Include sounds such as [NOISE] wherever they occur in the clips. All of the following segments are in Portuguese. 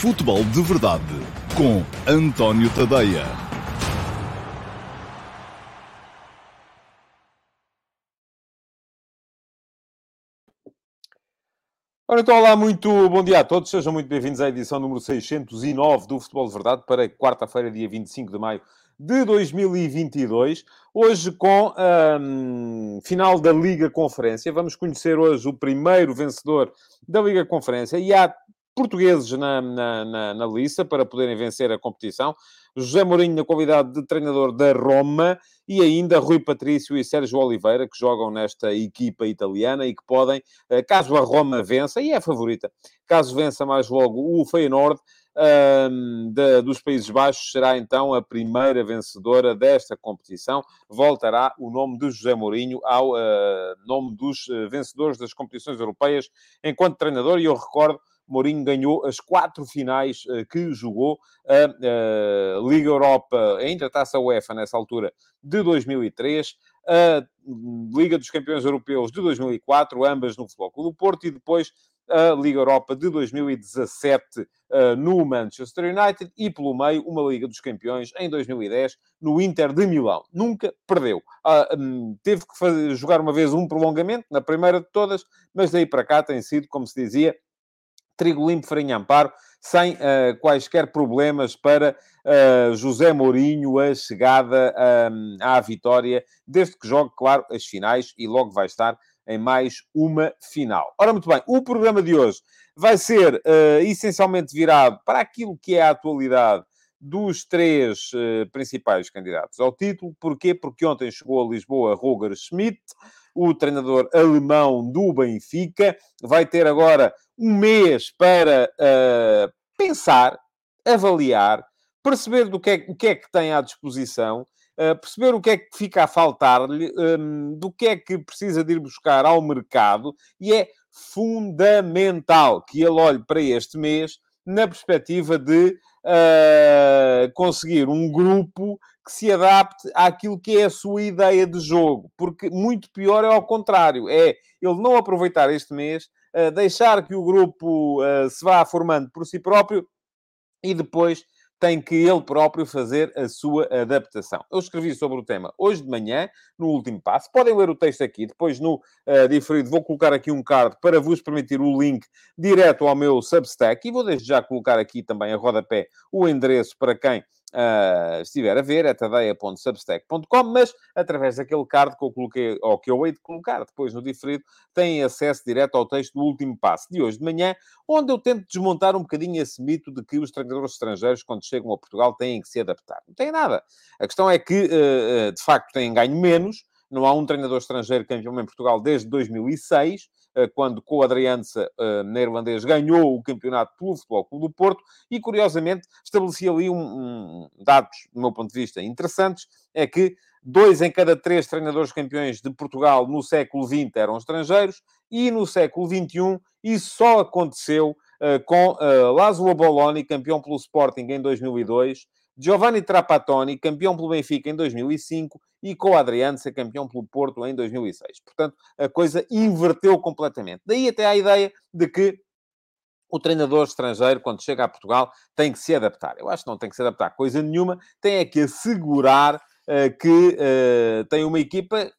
Futebol de Verdade com António Tadeia. Ora, então, olá, muito bom dia a todos. Sejam muito bem-vindos à edição número 609 do Futebol de Verdade para quarta-feira, dia 25 de maio de 2022. Hoje com a um, final da Liga Conferência. Vamos conhecer hoje o primeiro vencedor da Liga Conferência e há portugueses na, na, na, na para poderem vencer a competição. José Mourinho na qualidade de treinador da Roma e ainda Rui Patrício e Sérgio Oliveira, que jogam nesta equipa italiana e que podem, eh, caso a Roma vença, e é a favorita, caso vença mais logo o Feyenoord, um, de, dos Países Baixos, será então a primeira vencedora desta competição. Voltará o nome de José Mourinho ao uh, nome dos uh, vencedores das competições europeias enquanto treinador, e eu recordo Mourinho ganhou as quatro finais uh, que jogou, a uh, Liga Europa, ainda a Taça UEFA nessa altura, de 2003, a Liga dos Campeões Europeus de 2004, ambas no Futebol Clube do Porto, e depois a Liga Europa de 2017 uh, eh, no Manchester United e, pelo meio, uma Liga dos Campeões em 2010 no Inter de Milão. Nunca perdeu. Uh, um, teve que fazer, jogar uma vez um prolongamento, na primeira de todas, mas daí para cá tem sido, como se dizia, trigo limpo, farinha amparo, sem uh, quaisquer problemas para uh, José Mourinho a chegada um, à vitória, desde que jogue, claro, as finais e logo vai estar em mais uma final. Ora, muito bem, o programa de hoje vai ser uh, essencialmente virado para aquilo que é a atualidade dos três uh, principais candidatos ao título. Porquê? Porque ontem chegou a Lisboa Roger Schmidt, o treinador alemão do Benfica. Vai ter agora um mês para uh, pensar, avaliar, perceber do que é, o que é que tem à disposição, uh, perceber o que é que fica a faltar-lhe, um, do que é que precisa de ir buscar ao mercado, e é fundamental que ele olhe para este mês na perspectiva de uh, conseguir um grupo que se adapte àquilo que é a sua ideia de jogo, porque muito pior é ao contrário, é ele não aproveitar este mês, deixar que o grupo uh, se vá formando por si próprio e depois tem que ele próprio fazer a sua adaptação. Eu escrevi sobre o tema hoje de manhã, no último passo. Podem ler o texto aqui, depois no uh, diferido vou colocar aqui um card para vos permitir o link direto ao meu Substack e vou desde já colocar aqui também a rodapé o endereço para quem uh, estiver a ver, é tadeia.substack.com, mas através daquele card que eu coloquei, ou que eu hei de colocar depois no diferido, têm acesso direto ao texto do último passo de hoje de manhã, onde eu tento desmontar um bocadinho esse mito de que os treinadores estrangeiros, quando chegam a Portugal, têm que se adaptar. Não tem nada. A questão é que, uh, de facto, têm ganho menos, não há um treinador estrangeiro campeão em Portugal desde 2006, eh, quando com o Adriança uh, neerlandês ganhou o campeonato pelo Futebol Clube do Porto e, curiosamente, estabelecia ali um, um, dados, do meu ponto de vista, interessantes, é que dois em cada três treinadores campeões de Portugal no século XX eram estrangeiros e no século XXI isso só aconteceu uh, com uh, Laszlo Boloni, campeão pelo Sporting em 2002, Giovanni Trapattoni, campeão pelo Benfica em 2005 e com o Adriano ser campeão pelo Porto em 2006. Portanto, a coisa inverteu completamente. Daí até a ideia de que o treinador estrangeiro, quando chega a Portugal, tem que se adaptar. Eu acho que não tem que se adaptar coisa nenhuma, tem é que assegurar uh, que uh, tem uma equipa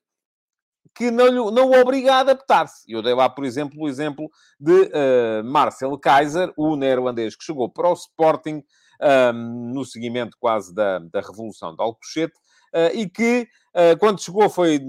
que não, não o obriga a adaptar-se. Eu dei lá, por exemplo, o exemplo de uh, Marcel Kaiser, o neerlandês que chegou para o Sporting no seguimento quase da, da Revolução de Alcochete, uh, e que, uh, quando chegou, foi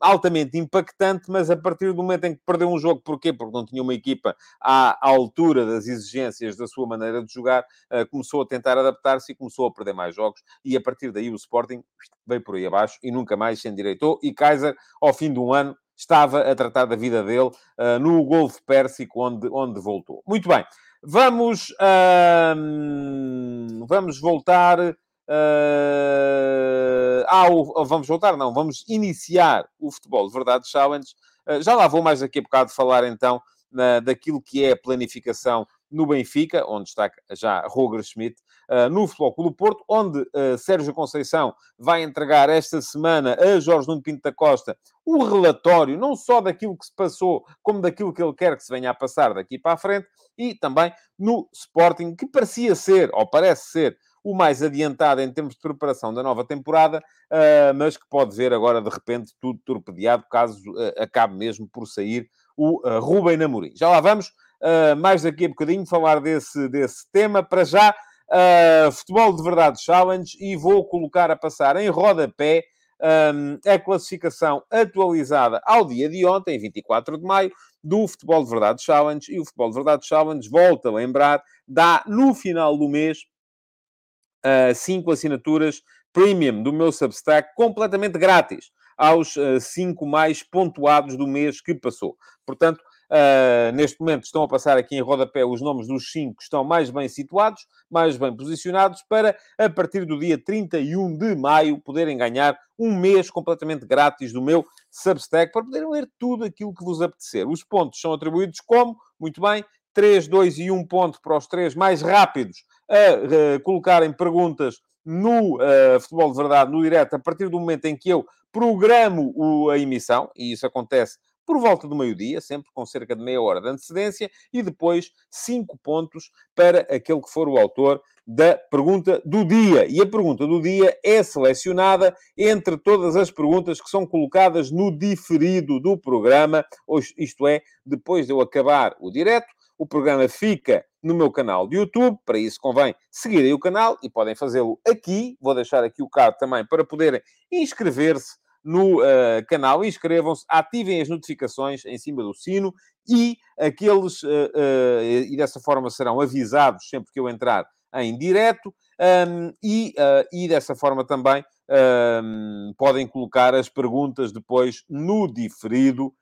altamente impactante, mas a partir do momento em que perdeu um jogo, porquê? Porque não tinha uma equipa à, à altura das exigências da sua maneira de jogar, uh, começou a tentar adaptar-se e começou a perder mais jogos, e a partir daí o Sporting veio por aí abaixo e nunca mais se endireitou, e Kaiser, ao fim de um ano, estava a tratar da vida dele uh, no Golfo Pérsico, onde, onde voltou. Muito bem. Vamos, vamos voltar uh, ao. Vamos voltar, não, vamos iniciar o Futebol de Verdade Challenge. Uh, já lá vou mais daqui a bocado falar então na, daquilo que é a planificação no Benfica, onde está já Roger Schmidt. Uh, no Futebol Clube Porto, onde uh, Sérgio Conceição vai entregar esta semana a Jorge Nuno Pinto da Costa o relatório, não só daquilo que se passou, como daquilo que ele quer que se venha a passar daqui para a frente, e também no Sporting, que parecia ser, ou parece ser, o mais adiantado em termos de preparação da nova temporada, uh, mas que pode ver agora, de repente, tudo torpedeado, caso acabe mesmo por sair o Rubem Namorim. Já lá vamos, mais daqui a bocadinho, falar desse, desse tema. Para já, Futebol de Verdade Challenge, e vou colocar a passar em rodapé um, a classificação atualizada ao dia de ontem, 24 de maio, do Futebol de Verdade Challenge. E o Futebol de Verdade Challenge, volta a lembrar, dá no final do mês uh, cinco assinaturas premium do meu Substack completamente grátis aos uh, cinco mais pontuados do mês que passou. Portanto, uh, neste momento estão a passar aqui em rodapé os nomes dos cinco que estão mais bem situados, mais bem posicionados, para, a partir do dia 31 de maio, poderem ganhar um mês completamente grátis do meu Substack, para poderem ler tudo aquilo que vos apetecer. Os pontos são atribuídos como? Muito bem, 3, 2 e 1 ponto para os três mais rápidos a colocarem perguntas no uh, Futebol de Verdade, no direto, a partir do momento em que eu programo o, a emissão, e isso acontece por volta do meio-dia, sempre com cerca de meia hora de antecedência, e depois cinco pontos para aquele que for o autor da pergunta do dia. E a pergunta do dia é selecionada entre todas as perguntas que são colocadas no diferido do programa, isto é, depois de eu acabar o direto, o programa fica no meu canal de YouTube. Para isso convém seguirem o canal e podem fazê-lo aqui. Vou deixar aqui o card também para poderem inscrever-se no uh, canal. Inscrevam-se, ativem as notificações em cima do sino e aqueles... Uh, uh, e dessa forma serão avisados sempre que eu entrar em direto. Um, e, e dessa forma também um, podem colocar as perguntas depois no diferido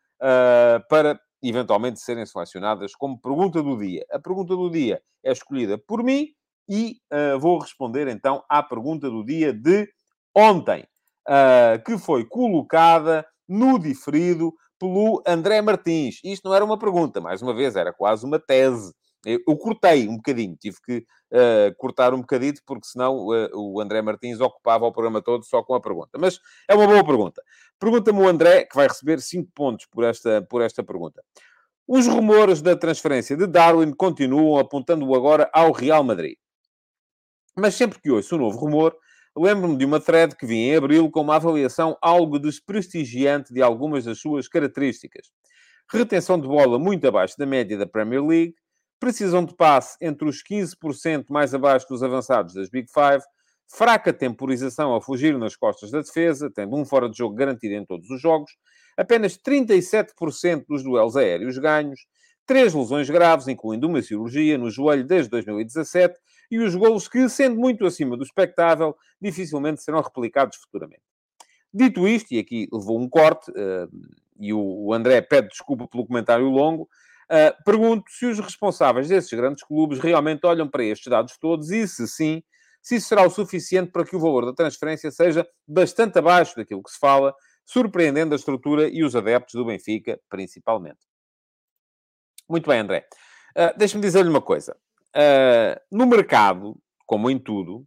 para eventualmente serem selecionadas como pergunta do dia. A pergunta do dia é escolhida por mim e uh, vou responder então à pergunta do dia de ontem, uh, que foi colocada no diferido pelo André Martins. Isto não era uma pergunta, mais uma vez, era quase uma tese. Eu, cortei um bocadinho, tive que uh, cortar um bocadito, porque senão uh, o André Martins ocupava o programa todo só com a pergunta. Mas é uma boa pergunta. Pergunta-me o André, que vai receber 5 pontos por esta, por esta pergunta. Os rumores da transferência de Darwin continuam apontando agora ao Real Madrid. Mas sempre que ouço um novo rumor, lembro-me de uma thread que vi em abril com uma avaliação algo desprestigiante de algumas das suas características. Retenção de bola muito abaixo da média da Premier League, precisão de passe entre os 15% mais abaixo dos avançados das Big Five, fraca temporização a fugir nas costas da defesa, tendo um fora de jogo garantido em todos os jogos, apenas 37% dos duelos aéreos ganhos, três lesões graves, incluindo uma cirurgia no joelho desde 2017, e os golos que, sendo muito acima do expectável, dificilmente serão replicados futuramente. Dito isto, e aqui levou um corte, uh, e o André pede desculpa pelo comentário longo, uh, pergunto se os responsáveis desses grandes clubes realmente olham para estes dados todos e, se sim, se isso será o suficiente para que o valor da transferência seja bastante abaixo daquilo que se fala, surpreendendo a estrutura e os adeptos do Benfica, principalmente. Muito bem, André. Uh, Deixa-me dizer-lhe uma coisa. Uh, no mercado, como em tudo,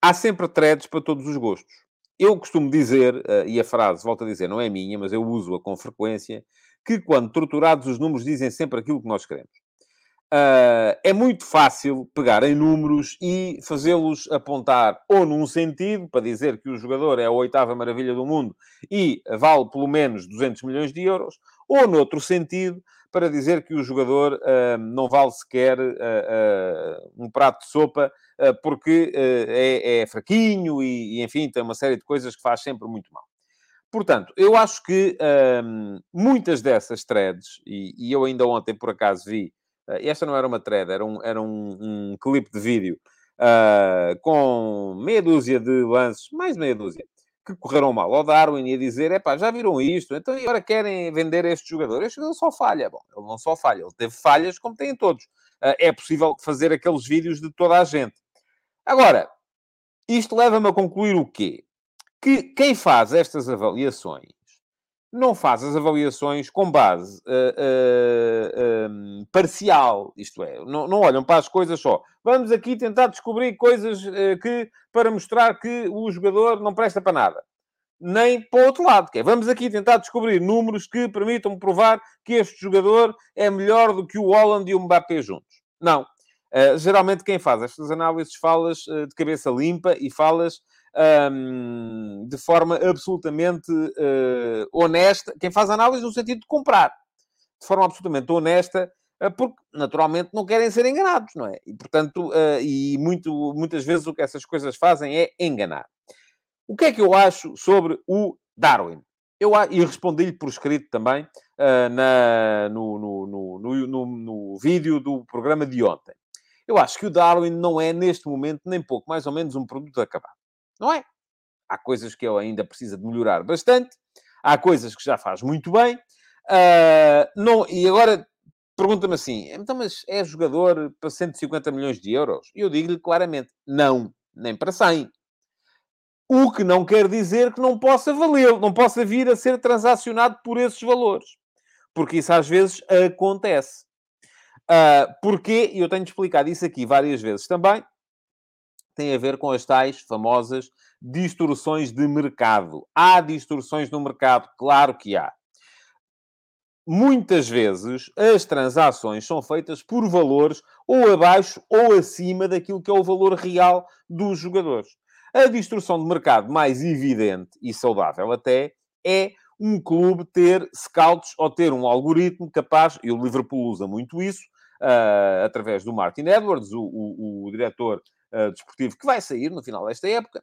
há sempre threads para todos os gostos. Eu costumo dizer, uh, e a frase, volto a dizer, não é minha, mas eu uso-a com frequência, que quando torturados os números dizem sempre aquilo que nós queremos. Uh, é muito fácil pegar em números e fazê-los apontar ou num sentido, para dizer que o jogador é a oitava maravilha do mundo e vale pelo menos 200 milhões de euros, ou noutro sentido, para dizer que o jogador uh, não vale sequer uh, um prato de sopa porque é, é, fraquinho e, e, enfim, tem uma série de coisas que faz sempre muito mal. Portanto, eu acho que muitas dessas threads, e, e eu ainda ontem por acaso vi Uh, esta não era uma thread, era um, era um, um clipe de vídeo uh, com meia dúzia de lances, mais meia dúzia, que correram mal ao Darwin e a dizer: é pá, já viram isto, então agora querem vender este jogador. Este jogador só falha. Bom, ele não só falha, ele teve falhas como têm todos. Uh, é possível fazer aqueles vídeos de toda a gente. Agora, isto leva-me a concluir o quê? Que quem faz estas avaliações não faz as avaliações com base uh, uh, parcial, isto é, não, não, olham para as coisas só. Vamos aqui tentar descobrir coisas que para mostrar que o jogador não presta para nada. Nem para o outro lado, que é, vamos aqui tentar descobrir números que permitam provar que este jogador é melhor do que o Holland e o Mbappé juntos. Não. geralmente quem faz estas análises falas de cabeça limpa e falas um, de forma absolutamente uh, honesta. Quem faz análise no sentido de comprar, de forma absolutamente honesta, uh, porque naturalmente não querem ser enganados, não é? E portanto, uh, e muito, muitas vezes o que essas coisas fazem é enganar. O que é que eu acho sobre o Darwin? Eu, e respondi-lhe por escrito também na, no, no, no, no, vídeo do programa de ontem. Eu acho que o Darwin não é, neste momento, nem pouco mais ou menos um produto acabado. Não é? Há coisas que ele ainda precisa de melhorar bastante, há coisas que já faz muito bem. Uh, não, e agora pergunta-me assim: então, mas é jogador para 150 milhões de euros? E eu digo-lhe claramente: não, nem para 100. O que não quer dizer que não possa valer, não possa vir a ser transacionado por esses valores. Porque isso às vezes acontece. Uh, porquê? E eu tenho explicado isso aqui várias vezes também tem a ver com as tais famosas distorções de mercado. Há distorções no mercado? Claro que há. Muitas vezes as transações são feitas por valores ou abaixo ou acima daquilo que é o valor real dos jogadores. A distorção de mercado mais evidente e saudável até é um clube ter scouts ou ter um algoritmo capaz, e o Liverpool usa muito isso, uh, através do Martin Edwards, o, o, o diretor uh, desportivo que vai sair no final desta época,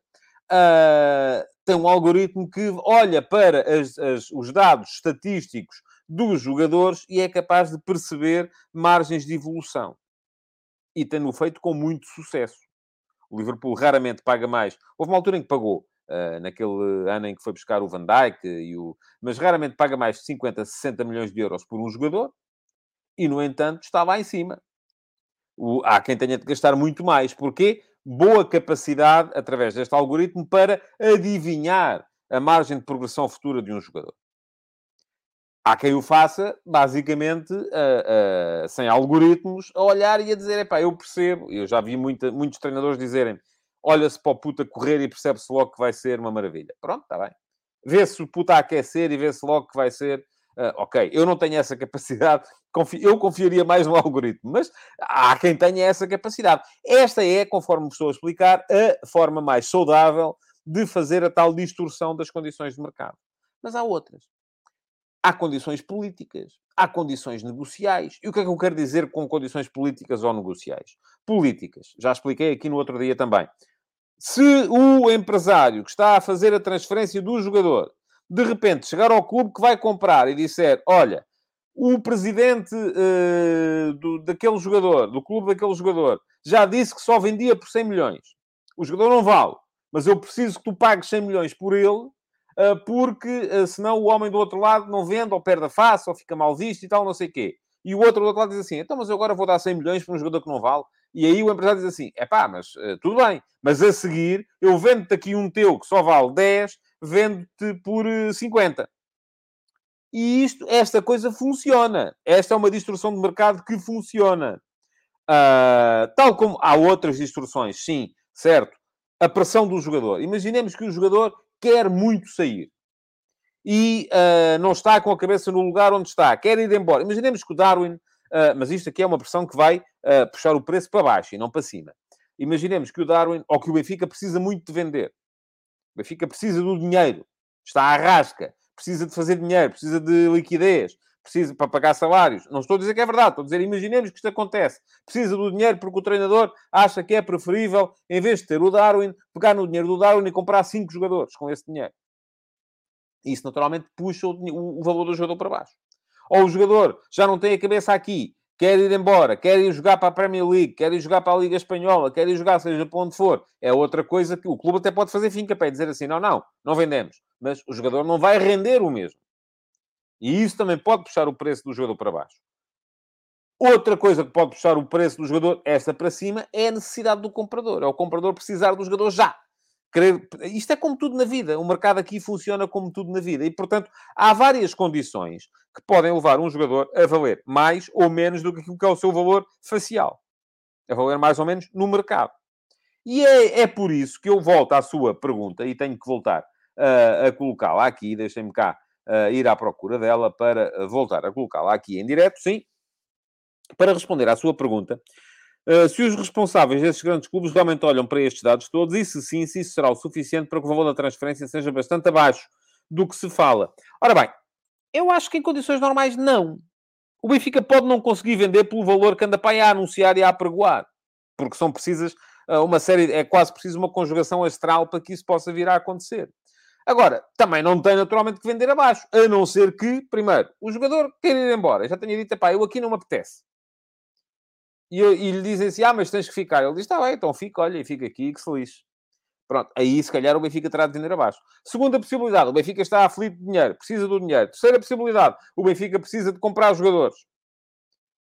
uh, tem um algoritmo que olha para as, as, os dados estatísticos dos jogadores e é capaz de perceber margens de evolução. E tem-no feito com muito sucesso. O Liverpool raramente paga mais. Houve uma altura em que pagou, uh, naquele ano em que foi buscar o Van Dijk, e o... mas raramente paga mais de 50, 60 milhões de euros por um jogador. E, no entanto, está lá em cima. O, há quem tenha de gastar muito mais. Porquê? Boa capacidade, através deste algoritmo, para adivinhar a margem de progressão futura de um jogador. Há quem o faça, basicamente, uh, uh, sem algoritmos, a olhar e a dizer, epá, eu percebo. Eu já vi muita, muitos treinadores dizerem, olha-se para o puta correr e percebe-se logo que vai ser uma maravilha. Pronto, está bem. Vê-se o puta a aquecer e vê-se logo que vai ser Uh, ok, eu não tenho essa capacidade, [LAUGHS] eu confiaria mais no [LAUGHS] algoritmo, mas há quem tenha essa capacidade. Esta é, conforme estou a explicar, a forma mais saudável de fazer a tal distorção das condições de mercado. Mas há outras. Há condições políticas, há condições negociais. E o que é que eu quero dizer com condições políticas ou negociais? Políticas, já expliquei aqui no outro dia também. Se o empresário que está a fazer a transferência do jogador de repente chegar ao clube que vai comprar e disser: olha, o presidente uh, do, daquele jogador, do clube daquele jogador, já disse que só vendia por 100 milhões. O jogador não vale, mas eu preciso que tu pagues 100 milhões por ele, uh, porque uh, senão o homem do outro lado não vende, ou perde a face, ou fica mal visto e tal, não sei o quê. E o outro do outro lado diz assim: então, mas eu agora vou dar 100 milhões para um jogador que não vale. E aí o empresário diz assim: é pá, mas tudo bem, mas a seguir eu vendo-te aqui um teu que só vale 10 vende-te por 50. Eh, e isto, esta coisa funciona. Esta é uma distorção de mercado que funciona. Uh, tal como há outras distorções, sim, certo. A pressão do jogador. Imaginemos que o jogador quer muito sair. E uh, não está com a cabeça no lugar onde está. Quer ir embora. Imaginemos que o Darwin... Uh, mas isto aqui é uma pressão que vai puxar o preço para baixo e não para cima. Imaginemos que o Darwin, ou que o Benfica, precisa muito de vender. O Benfica precisa do dinheiro. Está à rasca. Precisa de fazer dinheiro. Precisa de liquidez. Precisa para pagar salários. Não estou a dizer que é verdade. Estou a dizer, imaginemos que isto acontece. Precisa do dinheiro porque o treinador acha que é preferível, em vez de ter o Darwin, pegar no dinheiro do Darwin e comprar cinco jogadores com esse dinheiro. Isso, naturalmente, puxa o, o valor do jogador para baixo. Ou o jogador já não tem a cabeça aqui quer ir embora, quer ir jogar para a Premier League, quer ir jogar para a Liga Espanhola, quer ir jogar seja para onde for, é outra coisa que o clube até pode fazer finca para dizer assim, não, não, não vendemos. Mas o jogador não vai render o mesmo. E isso também pode puxar o preço do jogador para baixo. Outra coisa que pode puxar o preço do jogador, esta para cima, é a necessidade do comprador. É o comprador precisar do jogador já. Querer... Isto é como tudo na vida. O mercado aqui funciona como tudo na vida. E, portanto, há várias condições que podem levar um jogador a valer mais ou menos do que aquilo que é o seu valor facial. A valer mais ou menos no mercado. E é, é por isso que eu volto à sua pergunta e tenho que voltar uh, a colocá-la aqui. Deixem-me cá uh, ir à procura dela para voltar a colocá-la aqui em direto, sim. Para responder à sua pergunta, Uh, se os responsáveis desses grandes clubes realmente olham para estes dados todos, e se sim, se isso será o suficiente para que o valor da transferência seja bastante abaixo do que se fala. Ora bem, eu acho que em condições normais, não. O Benfica pode não conseguir vender pelo valor que anda para aí a anunciar e a apregoar. Porque são precisas uh, uma série, é quase preciso uma conjugação astral para que isso possa vir a acontecer. Agora, também não tem naturalmente que vender abaixo, a não ser que, primeiro, o jogador queira ir embora. Eu já tenho dito, pá, eu aqui não me apetece e, e lhe dizem assim: ah, mas tens que ficar. Ele diz: está bem, então fica, olha, e fica aqui, que se lixe. Pronto, aí se calhar o Benfica terá de vender abaixo. Segunda possibilidade, o Benfica está aflito de dinheiro, precisa do dinheiro. Terceira possibilidade, o Benfica precisa de comprar jogadores.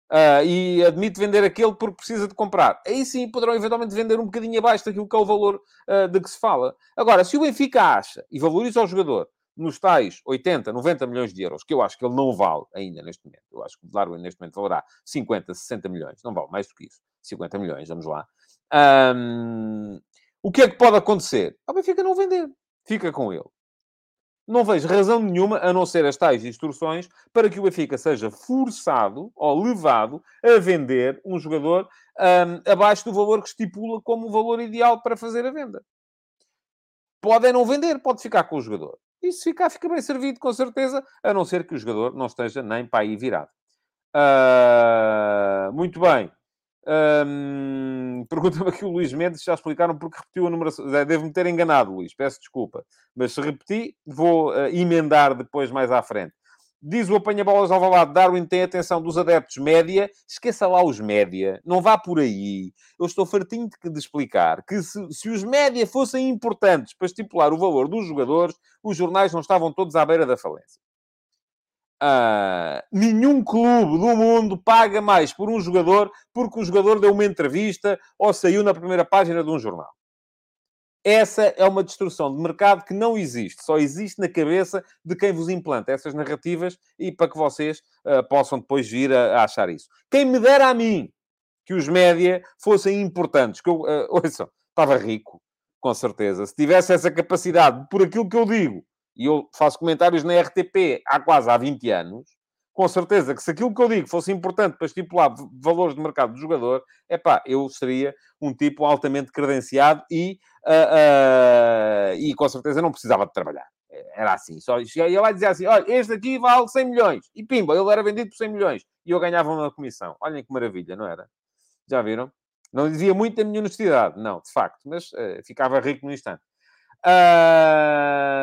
Uh, e admite vender aquele porque precisa de comprar. Aí sim poderão eventualmente vender um bocadinho abaixo daquilo que é o valor uh, de que se fala. Agora, se o Benfica acha e valoriza o jogador nos tais 80, 90 milhões de euros, que eu acho que ele não vale ainda neste momento. Eu acho que o Darwin neste momento valerá 50, 60 milhões. Não vale mais do que isso. 50 milhões, vamos lá. Um, o que é que pode acontecer? O Benfica não vender. Fica com ele. Não vejo razão nenhuma, a não ser as tais instruções, para que o Benfica seja forçado ou levado a vender um jogador um, abaixo do valor que estipula como o valor ideal para fazer a venda. Pode é não vender, pode ficar com o jogador. Se ficar, fica bem servido, com certeza, a não ser que o jogador não esteja nem para aí virado. Uh, muito bem. Um, [LAUGHS] Pergunta-me aqui o Luís Mendes, já explicaram porque repetiu a numeração. Devo-me ter enganado, Luís, peço desculpa. Mas se repeti, vou uh, emendar depois mais à frente. Diz o apanha-bolas ao lado, Darwin tem atenção dos adeptos média. Esqueça lá os média. Não vá por aí. Eu estou fartinho de, de explicar que se, se, os média fossem importantes para estipular o valor dos jogadores, os jornais não estavam todos à beira da falência. Ah, nenhum clube do mundo paga mais por um jogador porque o jogador deu uma entrevista ou saiu na primeira página de um jornal. Essa é uma destrução de mercado que não existe, só existe na cabeça de quem vos implanta essas narrativas e para que vocês uh, possam depois vir a, a, achar isso. Quem me dera a mim que os média fossem importantes, que eu, [LAUGHS] uh, ouçam, estava rico, com certeza. Se tivesse essa capacidade, por aquilo que eu digo, e eu faço comentários na RTP há quase há 20 anos, com certeza que se aquilo que eu digo fosse importante para estipular valores de mercado do jogador, é pá, eu seria um tipo altamente credenciado e, uh, uh, e com certeza não precisava de trabalhar. Era assim, só ia lá e dizia assim: olha, este aqui vale 100 milhões. E pimba, ele era vendido por 100 milhões. E eu ganhava uma comissão. Olhem que maravilha, não era? Já viram? Não dizia muito da minha honestidade, não, de facto, mas uh, ficava rico no instante.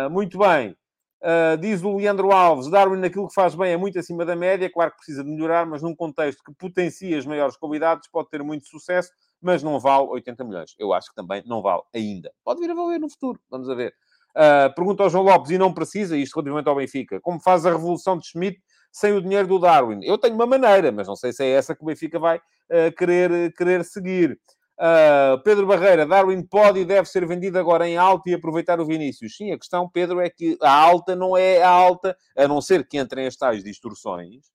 muito bem. Uh, diz o Leandro Alves, Darwin naquilo que faz bem é muito acima da média, claro que precisa de melhorar, mas num contexto que potencia as maiores qualidades pode ter muito sucesso, mas não vale 80 milhões. Eu acho que também não vale ainda. Pode vir a valer no futuro, vamos a ver. Uh, pergunta ao João Lopes, e não precisa, isto relativamente ao Benfica, como faz a revolução de Schmidt sem o dinheiro do Darwin? Eu tenho uma maneira, mas não sei se é essa que o Benfica vai uh, querer, querer seguir. Uh, Pedro Barreira, Darwin pode e deve ser vendido agora em alta e aproveitar o Vinícius. Sim, a questão, Pedro, é que a alta não é a alta, a não ser que entrem as tais distorções,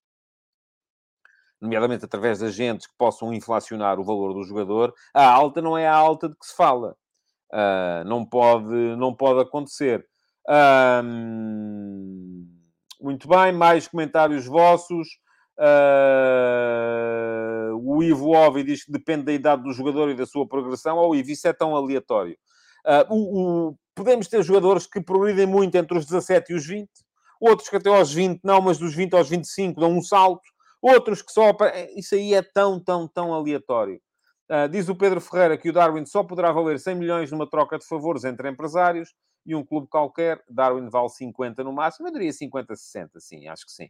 nomeadamente através de agentes que possam inflacionar o valor do jogador, a alta não é a alta de que se fala. Uh, não, pode, não pode acontecer. muito bem, mais comentários vossos. Uh, o Ivo Ovi diz que depende da idade do jogador e da sua progressão. Ou Ivo, isso é tão aleatório. Uh, o, o, podemos ter jogadores que progridem muito entre os 17 e os 20. Outros que até aos 20 não, mas dos 20 aos 25 dão um salto. Outros que só... Isso aí é tão, tão, tão aleatório. Uh, diz o Pedro Ferreira que o Darwin só poderá valer 100 milhões numa troca de favores entre empresários e um clube qualquer. Darwin vale 50 no máximo. Eu diria 50, 60, sim, acho que sim.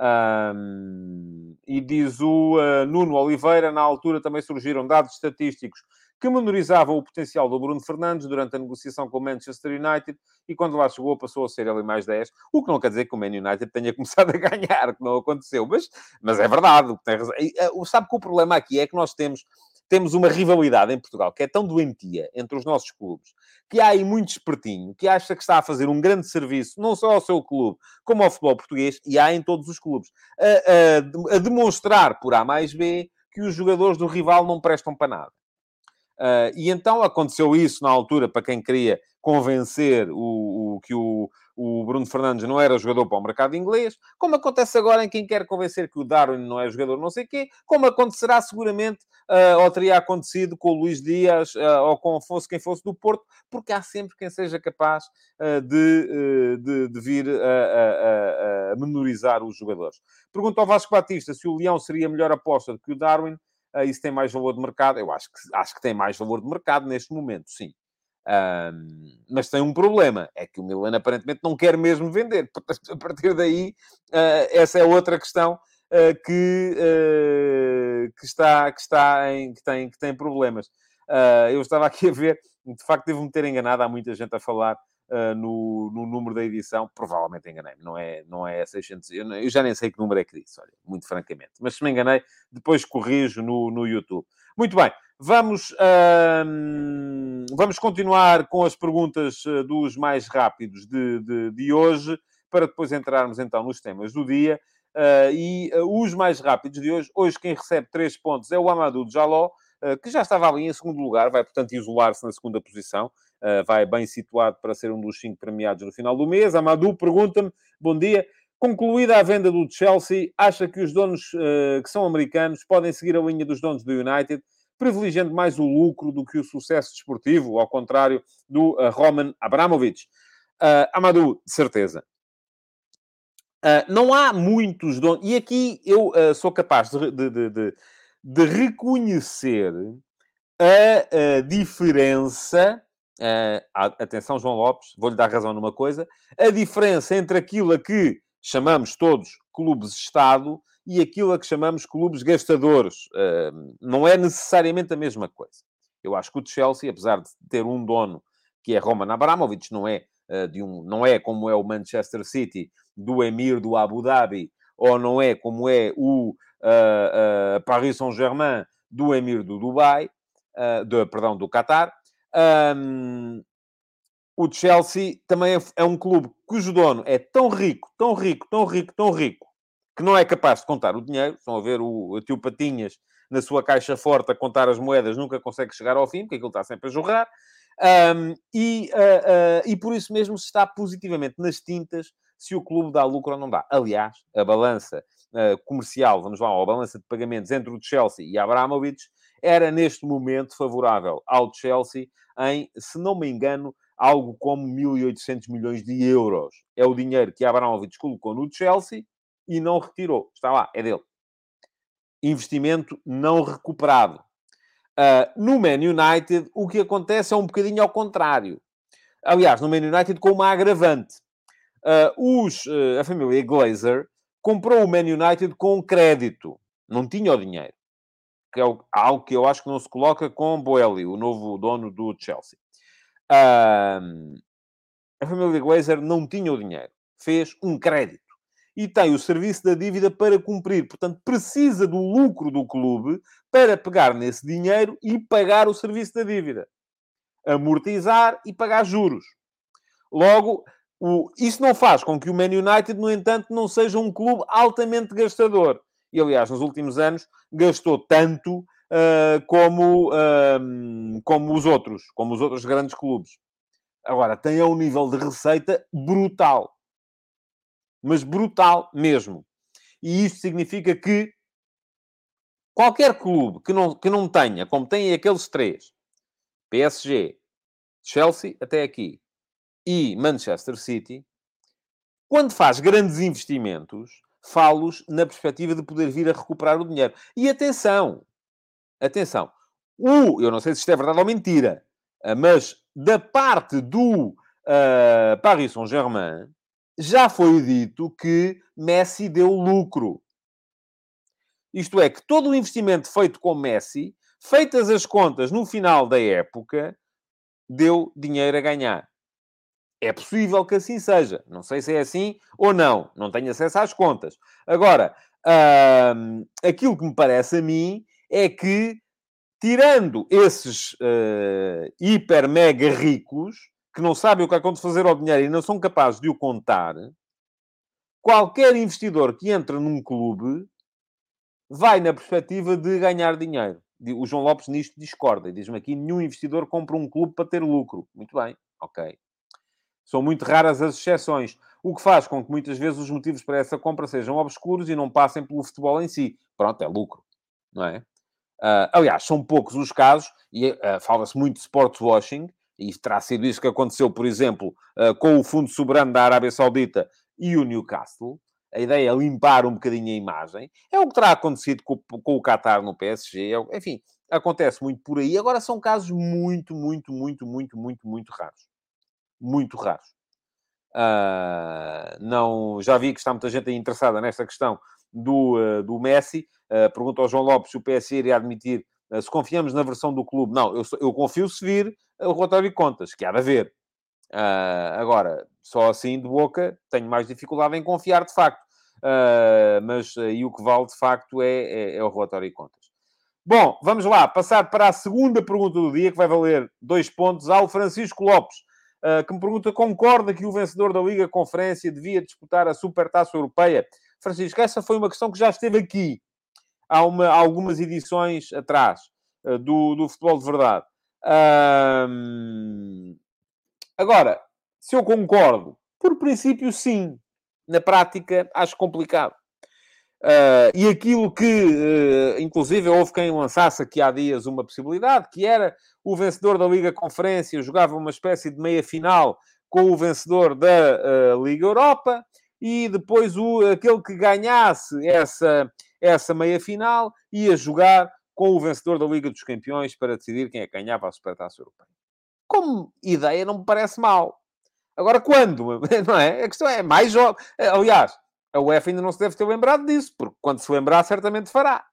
Um, e diz o uh, Nuno Oliveira, na altura também surgiram dados estatísticos que menorizavam o potencial do Bruno Fernandes durante a negociação com o Manchester United e quando lá chegou passou a ser ele mais 10, o que não quer dizer que o Man United tenha [LAUGHS] começado a ganhar, que não aconteceu, mas, mas é verdade. Tem uh, sabe que o problema aqui é que nós temos temos uma rivalidade em Portugal que é tão doentia entre os nossos clubes, que há aí muito espertinho, que acha que está a fazer um grande serviço, não só ao seu clube, como ao futebol português, e há em todos os clubes, a, a, a demonstrar por A mais B que os jogadores do rival não prestam para nada. Uh, e então aconteceu isso na altura para quem queria convencer o, o que o, o, Bruno Fernandes não era jogador para o mercado inglês, como acontece agora em quem quer convencer que o Darwin não é jogador não sei quê, como acontecerá seguramente, uh, ou teria acontecido com o Luís Dias, uh, ou com fosse quem fosse do Porto, porque há sempre quem seja capaz de, de, de, vir a, a, a, menorizar os jogadores. Pergunta ao Vasco Batista se o Leão seria melhor aposta do que o Darwin. Uh, isso tem mais valor de mercado? Eu acho que, acho que tem mais valor de mercado neste momento, sim. Um, mas tem um problema, é que o Milan aparentemente não quer mesmo vender. [LAUGHS] Portanto, a partir daí, uh, essa é outra questão uh, que, uh, que, está, que, está em, que, tem, que tem problemas. eu estava aqui a ver, de facto, devo-me ter enganado, há muita gente a falar uh, no, no, número da edição, provavelmente enganei-me, não é, não é 600, eu, eu, já nem sei que número é que disse, olha, muito francamente. Mas se me enganei, depois corrijo no, no YouTube. Muito bem, vamos, uh, vamos continuar com as perguntas ah, dos mais rápidos de, de, de hoje, para depois entrarmos então nos temas do dia. Uh, e uh, os mais rápidos de hoje, hoje quem recebe 3 pontos é o Amadou Jaló, uh, que já estava ali em segundo lugar, vai portanto isolar-se na segunda posição. Eh, vai bem situado para ser um dos cinco premiados no final do mês. Amadou pergunta-me, bom dia, concluída a venda do Chelsea, acha que os donos uh, que são americanos podem seguir a linha dos donos do United, privilegiando mais o lucro do que o sucesso desportivo, ao contrário do uh, Roman Abramovich? Uh, Amadou, de certeza. Uh, não há muitos donos... E aqui eu sou capaz de, de, de, de reconhecer a, a diferença Uh, atenção, João Lopes, vou-lhe dar razão numa coisa. A diferença entre aquilo a que chamamos todos clubes-Estado e aquilo a que chamamos clubes gastadores uh, não é necessariamente a mesma coisa. Eu acho que o Chelsea, apesar de ter um dono que é Roman Abramovich, não é, uh, de um, não é como é o Manchester City do Emir do Abu Dhabi, ou não é como é o Paris Saint-Germain do Emir do Dubai, do, perdão, do Qatar. Um, o Chelsea também é, é, um clube cujo dono é tão rico, tão rico, tão rico, tão rico, que não é capaz de contar o dinheiro. Estão a ver o, o tio Patinhas na sua caixa forte a contar as moedas, nunca consegue chegar ao fim, porque aquilo está sempre a jorrar. Um, e, uh, uh, e por isso mesmo se está positivamente nas tintas se o clube dá lucro ou não dá. Aliás, a balança uh, comercial, vamos lá, a balança de pagamentos entre o Chelsea e a Abramovich era neste momento favorável ao Chelsea em, se não me engano, algo como 1.800 milhões de euros. É o dinheiro que Abramovich colocou no Chelsea e não retirou. Está lá, é dele. Investimento não recuperado. Uh, no Man United, o que acontece é um bocadinho ao contrário. Aliás, no Man United, com uma agravante. Uh, os, uh, a família Glazer comprou o Man United com crédito. Não tinha o dinheiro que é algo que eu acho que não se coloca com Boeli, o novo dono do Chelsea. Um, a família Glazer não tinha o dinheiro, fez um crédito e tem o serviço da dívida para cumprir. Portanto, precisa do lucro do clube para pegar nesse dinheiro e pagar o serviço da dívida, amortizar e pagar juros. Logo, o, isso não faz com que o Man United, no entanto, não seja um clube altamente gastador e aliás, nos últimos anos gastou tanto uh, como, uh, como os outros, como os outros grandes clubes. Agora, tem um nível de receita brutal. Mas brutal mesmo. E isto significa que qualquer clube que não, que não tenha, como tem aqueles três, PSG, Chelsea, até aqui, e Manchester City, quando faz grandes investimentos, falo-os na perspectiva de poder vir a recuperar o dinheiro. E atenção, atenção, o, eu não sei se isto é verdade ou mentira, ah, mas da parte do uh, Paris Saint-Germain já foi dito que Messi deu lucro. Isto é, que todo o investimento feito com Messi, feitas as contas no final da época, deu dinheiro a ganhar. É possível que assim seja. Não sei se é assim ou não. Não tenho acesso às contas. Agora, hum, aquilo que me parece a mim é que tirando esses uh, hiper mega ricos, que não sabem o que é de fazer ao dinheiro e não são capazes de o contar, qualquer investidor que entra num clube vai na perspectiva de ganhar dinheiro. O João Lopes nisto discorda e diz-me aqui: nenhum investidor compra um clube para ter lucro. Muito bem, ok. São muito raras as exceções, o que faz com que muitas vezes os motivos para essa compra sejam obscuros e não passem pelo futebol em si. Pronto, é lucro, não é? Uh, aliás, são poucos os casos, e uh, fala-se muito de sports washing, e terá sido isso que aconteceu, por exemplo, uh, com o Fundo Soberano da Arábia Saudita e o Newcastle. A ideia é limpar um bocadinho a imagem. É o que terá acontecido com, com o Qatar no PSG. É, enfim, acontece muito por aí. Agora são casos muito, muito, muito, muito, muito, muito raros. Muito raros. Uh, não, já vi que está muita gente interessada nesta questão do, uh, do Messi. Uh, pergunta ao João Lopes se o PSG iria admitir, se confiamos na versão do clube. Não, eu, eu confio se vir o relatório de contas, que há de haver. agora, só assim de boca tenho mais dificuldade em confiar de facto. mas e o que vale de facto é, é, é o relatório de contas. Bom, vamos lá, passar para a segunda pergunta do dia, que vai valer dois pontos ao Francisco Lopes. Uh, que me pergunta: concorda que o vencedor da Liga Conferência devia disputar a Supertaça Europeia? Francisco, essa foi uma questão que já esteve aqui há, uma, algumas edições atrás uh, do, do Futebol de Verdade. Agora, se eu concordo, por princípio, sim. Na prática, acho complicado. Uh, e aquilo que, uh, inclusive, houve quem lançasse aqui há dias uma possibilidade, que era o vencedor da Liga Conferência jogava uma espécie de meia-final com o vencedor da uh, Liga Europa, e depois o, aquele que ganhasse essa, essa meia-final ia jogar com o vencedor da Liga dos Campeões para decidir quem é que ganhava a Supertaça Europeia. Como ideia, não me parece mal. Agora, quando? [LAUGHS] Não é? A questão é mais jogos. Aliás, a UEFA ainda não se deve ter lembrado disso, porque quando se lembrar, certamente fará.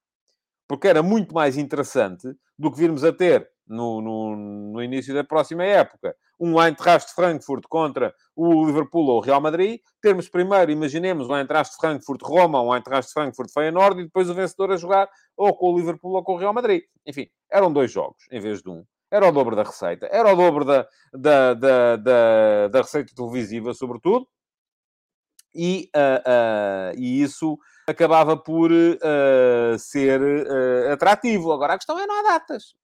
Porque era muito mais interessante do que virmos a ter no, no, no início da próxima época um Eintracht Frankfurt contra o Liverpool ou o Real Madrid, termos primeiro, imaginemos, um Eintracht Frankfurt-Roma, um Eintracht Frankfurt-Feyenoord e depois o vencedor a jogar ou com o Liverpool ou com o Real Madrid. Enfim, eram dois jogos em vez de um. Era o dobro da receita. Era o dobro da, da, da, da, da receita televisiva, sobretudo. E, uh, uh, e isso acabava por uh, ser atrativo. Agora, a questão é não há datas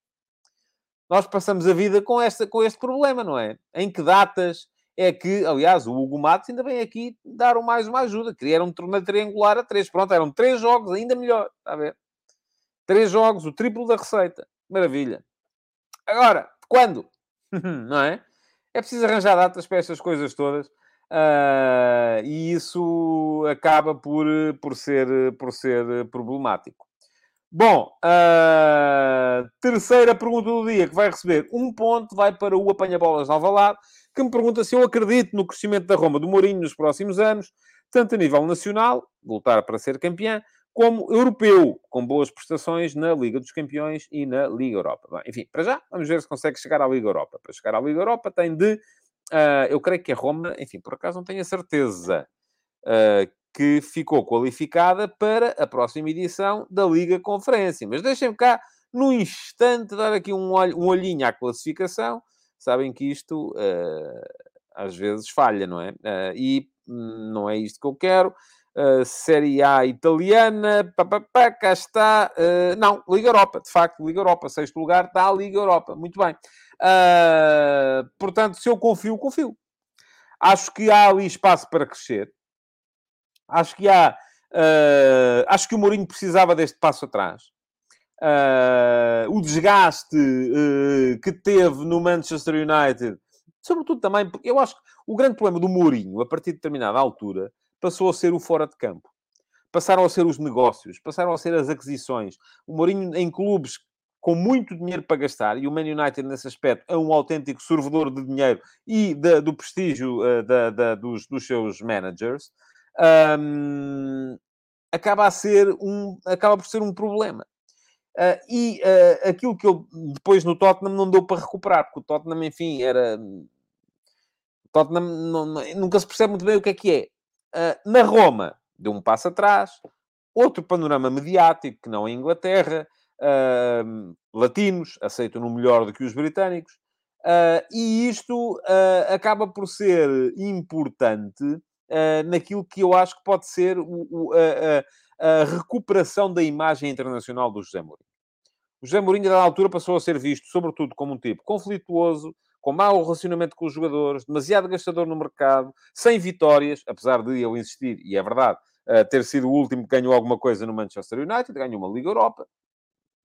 nós passamos a vida com, esta, com este problema, não é? Em que datas é que, aliás, o Hugo Matos ainda vem aqui dar mais uma ajuda, criar um torneio triangular a três. Pronto, eram três jogos, ainda melhor, está a ver? Três jogos, o triplo da receita. Maravilha. Agora, quando? [LAUGHS] não é? É preciso arranjar datas para estas coisas todas. Uh, e isso acaba por, por, ser, por ser problemático. Bom, a terceira pergunta do dia que vai receber um ponto vai para o Apanha-Bolas de Alvalade, que me pergunta se eu acredito no crescimento da Roma do Mourinho nos próximos anos, tanto a nível nacional, voltar para ser campeã, como europeu, com boas prestações na Liga dos Campeões e na Liga Europa. Bem, enfim, para já, vamos ver se consegue chegar à Liga Europa. Para chegar à Liga Europa tem de... Uh, eu creio que a Roma, enfim, por acaso não tenho a certeza, uh, que ficou qualificada para a próxima edição da Liga Conferência. Mas deixem-me cá, no instante, dar aqui um, olho, um olhinho à classificação. Sabem que isto uh, às vezes falha, não é? E não é isto que eu quero. Uh, Série A italiana, pá, pá, pá, cá está. Uh, não, Liga Europa, de facto, Liga Europa, sexto lugar, está a Liga Europa, muito bem. Uh, portanto, se eu confio, confio. Acho que há ali espaço para crescer. Acho que há. Uh, acho que o Mourinho precisava deste passo atrás. Uh, o desgaste que teve no Manchester United, sobretudo também, porque eu acho que o grande problema do Mourinho, a partir de determinada altura, passou a ser o fora de campo. Passaram a ser os negócios, passaram a ser as aquisições. O Mourinho, em clubes com muito dinheiro para gastar, e o Man United, nesse aspecto, é um autêntico sorvedor de dinheiro e do prestígio uh, da, da, dos, dos seus managers, um, acaba a ser um, acaba por ser um problema. Uh, e uh, aquilo que eu depois no Tottenham não deu para recuperar, porque o Tottenham, enfim, era. O Tottenham não, não, nunca se percebe muito bem o que é que é. Uh, na Roma, deu um passo atrás, outro panorama mediático, que não em Inglaterra, uh, latinos, aceitam-no melhor do que os britânicos, uh, e isto uh, acaba por ser importante naquilo que eu acho que pode ser o, o, a, a, recuperação da imagem internacional do José Mourinho. O José Mourinho, da altura, passou a ser visto, sobretudo, como um tipo conflituoso, com mau relacionamento com os jogadores, demasiado gastador no mercado, sem vitórias, apesar de eu insistir, e é verdade, ter sido o último que ganhou alguma coisa no Manchester United, ganhou uma Liga Europa,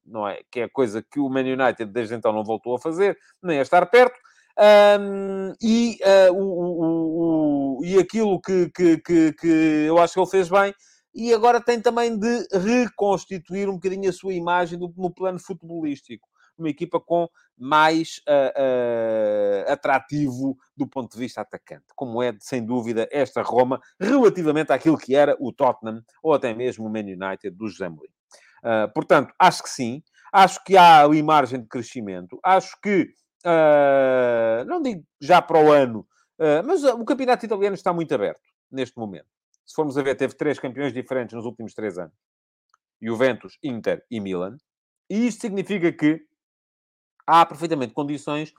não é? Que é coisa que o Man United desde então não voltou a fazer, nem a estar perto. Um, e, uh, o, o, o, e aquilo que, que, que, que, eu acho que ele fez bem, e agora tem também de reconstituir um bocadinho a sua imagem do, no plano futebolístico. Uma equipa com mais uh, uh, atrativo do ponto de vista atacante, como é, sem dúvida, esta Roma, relativamente àquilo que era o Tottenham, ou até mesmo o Man United do José Mourinho. Uh, portanto, acho que sim. Acho que há ali margem de crescimento. Acho que, uh, não digo já para o ano, uh, mas o campeonato italiano está muito aberto neste momento. Se formos a ver, teve três campeões diferentes nos últimos três anos. Juventus, Inter e Milan. E isto significa que há perfeitamente condições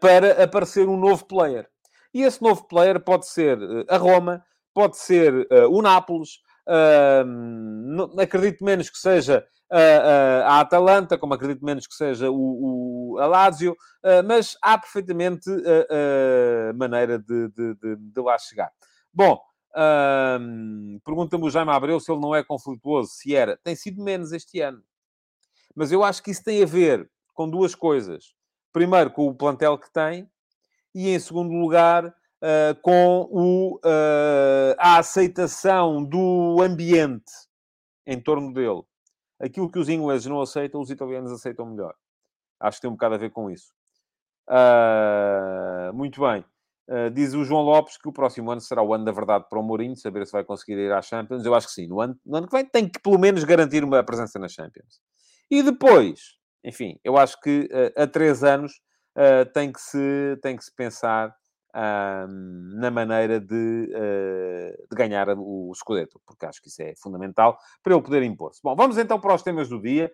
para aparecer um novo player. E esse novo player pode ser a Roma, pode ser o Nápoles, Uh, acredito menos que seja a, Atalanta, como acredito menos que seja o, o a Lazio, uh, mas há perfeitamente maneira de, de, de, de, lá chegar. Bom, pergunta-me o Jaime Abreu se ele não é conflituoso. Se era, tem sido menos este ano. Mas eu acho que isso tem a ver com duas coisas. Primeiro, com o plantel que tem, e em segundo lugar, uh, com o, uh, a aceitação do ambiente em torno dele. Aquilo que os ingleses não aceitam, os italianos aceitam melhor. Acho que tem um bocado a ver com isso. Uh, muito bem. Uh, diz o João Lopes que o próximo ano será o ano da verdade para o Mourinho, saber se vai conseguir ir à Champions. Eu acho que sim. No ano, no ano que vem tem que, pelo menos, garantir uma presença na Champions. E depois, enfim, eu acho que uh, a três anos uh, tem, que se, tem que se pensar na maneira de, uh, de, ganhar o Scudetto, porque acho que isso é fundamental para ele poder impor-se. Bom, vamos então para os temas do dia.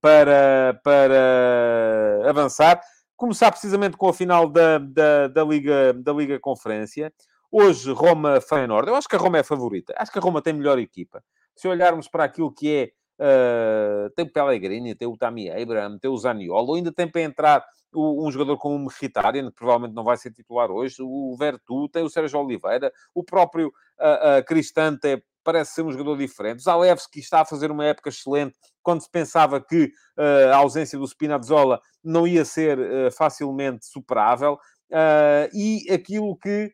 para, para avançar, começar precisamente com a final da, da, da, Liga, da Liga Conferência. Hoje, Roma-Feyenoord. Eu acho que a Roma é a favorita. Acho que a Roma tem melhor equipa. Se olharmos para aquilo que é... Uh, tem o Pellegrini, tem o Tammy Abraham, tem o Zaniolo, ainda tem para entrar um jogador como o Mkhitaryan, que provavelmente não vai ser titular hoje, o Vertu, tem o Sérgio Oliveira, o próprio uh, uh, Cristante parece ser um jogador diferente. O Zalewski está a fazer uma época excelente, quando se pensava que uh, a ausência do Spinazzola não ia ser facilmente superável. E aquilo que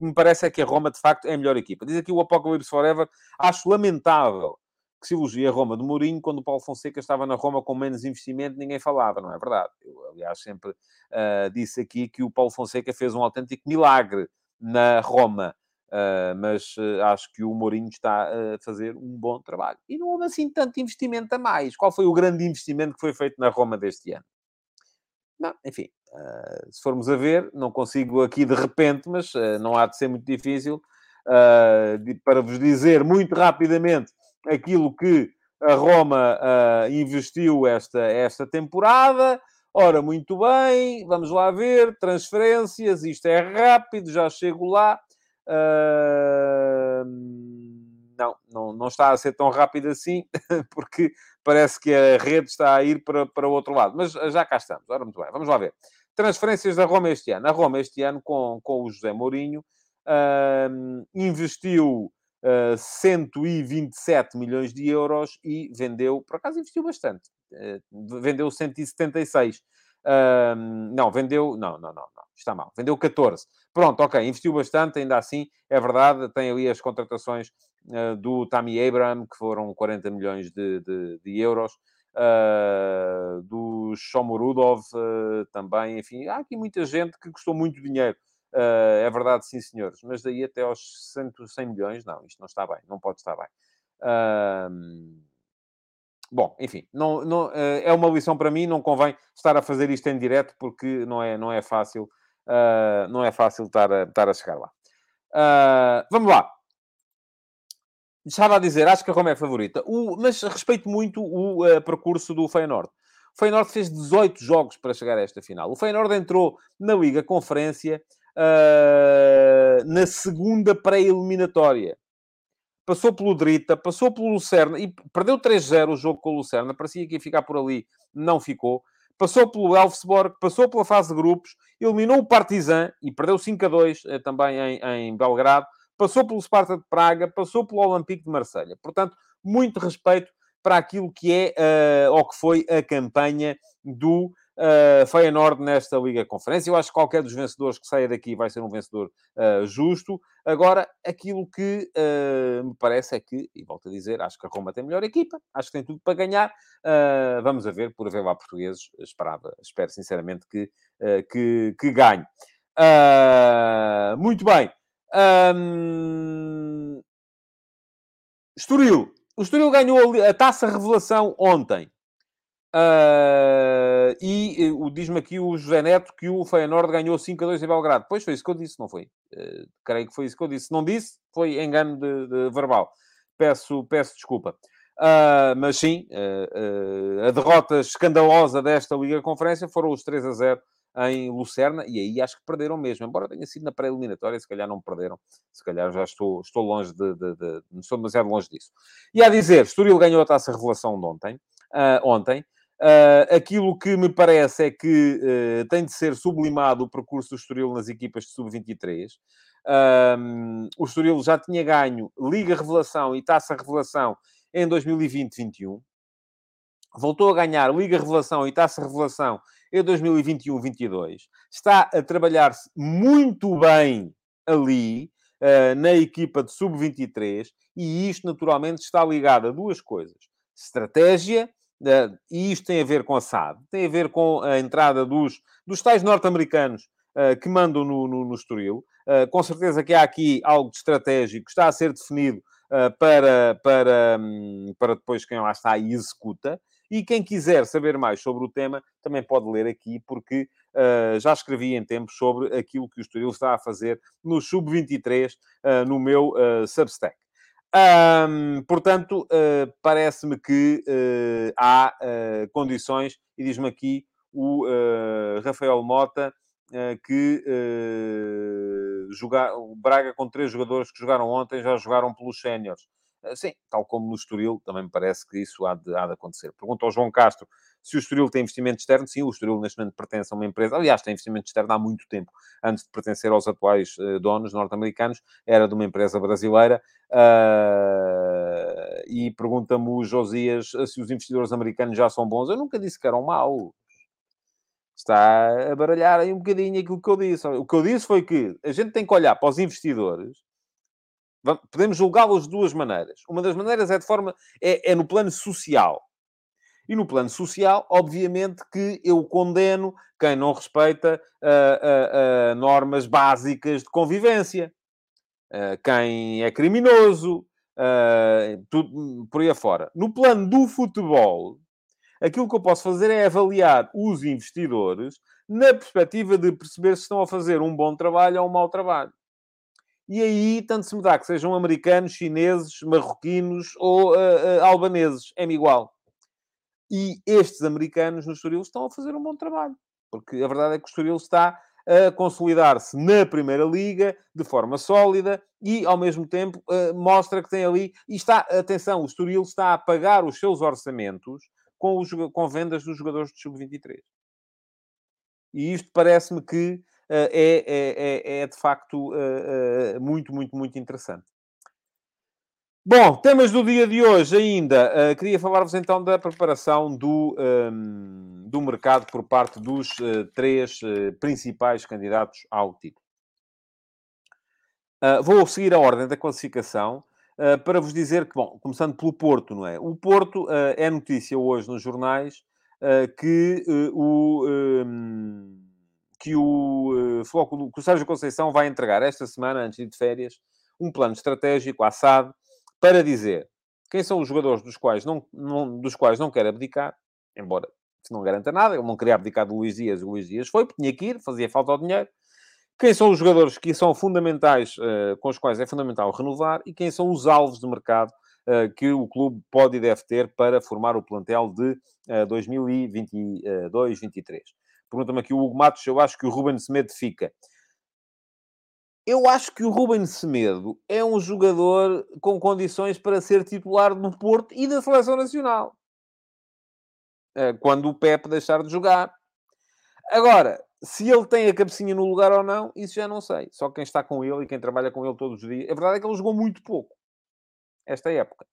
me parece é que a Roma, de facto, é a melhor equipa. Diz aqui o Apocalypse Forever, acho lamentável que se elogia a Roma de Mourinho quando o Paulo Fonseca estava na Roma com menos investimento, ninguém falava, não é verdade? Eu, aliás, sempre uh, disse aqui que o Paulo Fonseca fez um autêntico milagre na Roma, uh, mas uh, acho que o Mourinho está a fazer um bom trabalho. E não houve assim tanto investimento a mais. Qual foi o grande investimento que foi feito na Roma deste ano? Não, enfim, se formos a ver, não consigo aqui de repente, mas não há de ser muito difícil de, para vos dizer muito rapidamente aquilo que a Roma uh, investiu esta, esta temporada. Ora, muito bem, vamos lá ver. Transferências, isto é rápido, já chego lá. Uh, não, não, não está a ser tão rápido assim, [LAUGHS] porque parece que a rede está a ir para, para o outro lado. Mas já cá estamos. Ora, muito bem, vamos lá ver. Transferências da Roma este ano. A Roma este ano, com, com o José Mourinho, uh, investiu 127 eh, milhões de euros e vendeu, por acaso investiu bastante, uh, vendeu 176. Uh, não, vendeu, não, não, não, não, está mal, vendeu 14. Pronto, ok, investiu bastante, ainda assim, é verdade, tem ali as contratações uh, do Tammy Abraham, que foram 40 milhões de, de, de euros, uh, do Shomurudov também, enfim, há aqui muita gente que custou muito dinheiro. Uh, é verdade, sim, senhores. Mas daí até aos 100, 100 milhões, não, isto não está bem, não pode estar bem. Uh, bom, enfim, não, não, uh, é uma lição para mim, não convém estar a fazer isto em direto porque não é, não é fácil, não é fácil estar a, estar a chegar lá. vamos lá. Estava a dizer, acho que a Roma é a favorita. O, mas respeito muito o uh, percurso do Feyenoord. O Feyenoord fez 18 jogos para chegar a esta final. O Feyenoord entrou na Liga Conferência uh, na segunda pré-eliminatória. Passou pelo Drita, passou pelo Lucerna e perdeu 3-0 o jogo com o Lucerna. Parecia que ia ficar por ali, não ficou. Passou pelo Elfsborg, passou pela fase de grupos, eliminou o Partizan e perdeu 5-2 uh, eh, também em, em Belgrado passou pelo Sparta de Praga, passou pelo Olympique de Marselha. Portanto, muito respeito para aquilo que é, uh, ou que foi a campanha do uh, Feyenoord nesta Liga Conferência. Eu acho que qualquer dos vencedores que saia daqui vai ser um vencedor uh, justo. Agora, aquilo que uh, me parece é que, e volto a dizer, acho que a Roma tem melhor equipa, acho que tem tudo para ganhar. vamos a ver, por haver lá portugueses, esperava, espero sinceramente que, que, que ganhe. muito bem. Um... Estoril. O Estoril ganhou a taça revelação ontem. Uh, e uh, diz-me aqui o José Neto que o Feyenoord ganhou 5 a 2 em Belgrado. Pois foi isso que eu disse, não foi? Uh, creio que foi isso que eu disse. Não disse, foi engano de, de verbal. Peço, peço desculpa. Uh, mas sim, a derrota escandalosa desta Liga Conferência foram os 3 a 0 em Lucerna, e aí acho que perderam mesmo, embora tenha sido na pré-eliminatória, se calhar não perderam, se calhar já estou, estou longe de, de, de, de estou demasiado longe disso. E a dizer, Estoril ganhou a taça revelação de ontem, uh, ontem, uh, aquilo que me parece é que uh, tem de ser sublimado o percurso do Estoril nas equipas de sub-23, o Estoril já tinha ganho Liga Revelação e Taça Revelação em 2020-21, voltou a ganhar Liga Revelação e Taça Revelação em 2021-22. Está a trabalhar-se muito bem ali, uh, na equipa de sub-23, e isto naturalmente está ligado a duas coisas. Estratégia, uh, e isto tem a ver com a SAD, tem a ver com a entrada dos, dos tais norte-americanos uh, que mandam no, no, no Estoril. com certeza que há aqui algo de estratégico que está a ser definido para, para, um, para depois quem lá está e executa. E quem quiser saber mais sobre o tema, também pode ler aqui, porque uh, já escrevi em tempos sobre aquilo que o Estoril está a fazer no Sub-23, uh, no meu uh, Substack. Um, portanto, parece-me que há condições, e diz-me aqui o Rafael Mota, que jogar, o Braga com três jogadores que jogaram ontem já jogaram pelos séniores. Ah, sim, tal como no Estoril, também me parece que isso há de, há de acontecer. Pergunta ao João Castro se o Estoril tem investimento externo. Sim, o Estoril neste momento pertence a uma empresa, aliás, tem investimento externo há muito tempo, antes de pertencer aos atuais uh, donos norte-americanos, era de uma empresa brasileira. Uh, e pergunta-me o Josias se os investidores americanos já são bons. Eu nunca disse que eram maus. Está a baralhar aí um bocadinho aquilo que eu disse. O que eu disse foi que a gente tem que olhar para os investidores Podemos julgá-los de duas maneiras. Uma das maneiras é de forma é, é, no plano social. E no plano social, obviamente que eu condeno quem não respeita uh, uh, uh, normas básicas de convivência. quem é criminoso, tudo por aí afora. No plano do futebol, aquilo que eu posso fazer é avaliar os investidores na perspectiva de perceber se estão a fazer um bom trabalho ou um mau trabalho. E aí, tanto se me dá que sejam americanos, chineses, marroquinos ou uh, uh, albaneses, é-me igual. E estes americanos no Estoril estão a fazer um bom trabalho. Porque a verdade é que o Estoril está a consolidar-se na Primeira Liga de forma sólida e, ao mesmo tempo, uh, mostra que tem ali... E está, atenção, o Estoril está a pagar os seus orçamentos com, os, com vendas dos jogadores de Sub-23. E isto parece-me que é, é, é, de facto muito, muito, muito interessante. Bom, temas do dia de hoje ainda. Uh, queria falar-vos então da preparação do, um, do mercado por parte dos uh, três uh, principais candidatos ao título. vou seguir a ordem da classificação para vos dizer que, bom, começando pelo Porto, não é? O Porto é notícia hoje nos jornais que o. Um, que o, uh, que o Sérgio Conceição vai entregar esta semana, antes de ir de férias, um plano estratégico à SAD para dizer quem são os jogadores dos quais não, não, dos quais não quer abdicar, embora se não garanta nada, ele não queria abdicar do Luís Dias, o Luís Dias foi, porque tinha que ir, fazia falta ao dinheiro, quem são os jogadores que são fundamentais, uh, com os quais é fundamental renovar, e quem são os alvos de mercado uh, que o clube pode e deve ter para formar o plantel de uh, 2022-23. Pergunta-me aqui o Hugo Matos, eu acho que o Ruben Semedo fica. Eu acho que o Ruben Semedo é um jogador com condições para ser titular do Porto e da Seleção Nacional. Eh, quando o Pepe deixar de jogar. Agora, se ele tem a cabecinha no lugar ou não, isso já não sei. Só quem está com ele e quem trabalha com ele todos os dias. A verdade é que ele jogou muito pouco esta época.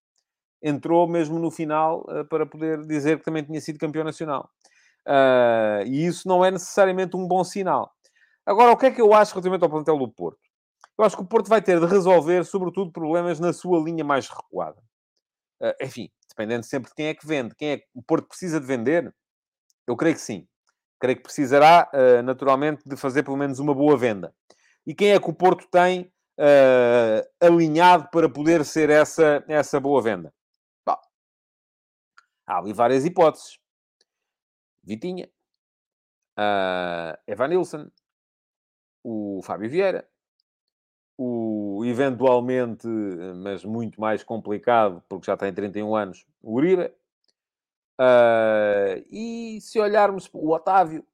Entrou mesmo no final uh, para poder dizer que também tinha sido campeão nacional. Uh, e isso não é necessariamente um bom sinal. Agora, o que é que eu acho relativamente ao plantel do Porto? Eu acho que o Porto vai ter de resolver, sobretudo, problemas na sua linha mais recuada. Uh, enfim, dependendo sempre de quem é que vende. Quem é que o Porto precisa de vender? Eu creio que sim. Creio que precisará, uh, naturalmente, de fazer pelo menos uma boa venda. E quem é que o Porto tem alinhado para poder ser essa, essa boa venda? Bom, há ali várias hipóteses. Vitinha, uh, Evan Nilsson, o Fábio Vieira, o eventualmente, mas muito mais complicado, porque já tem 31 anos, o Uribe. Uh, e se olharmos o Otávio,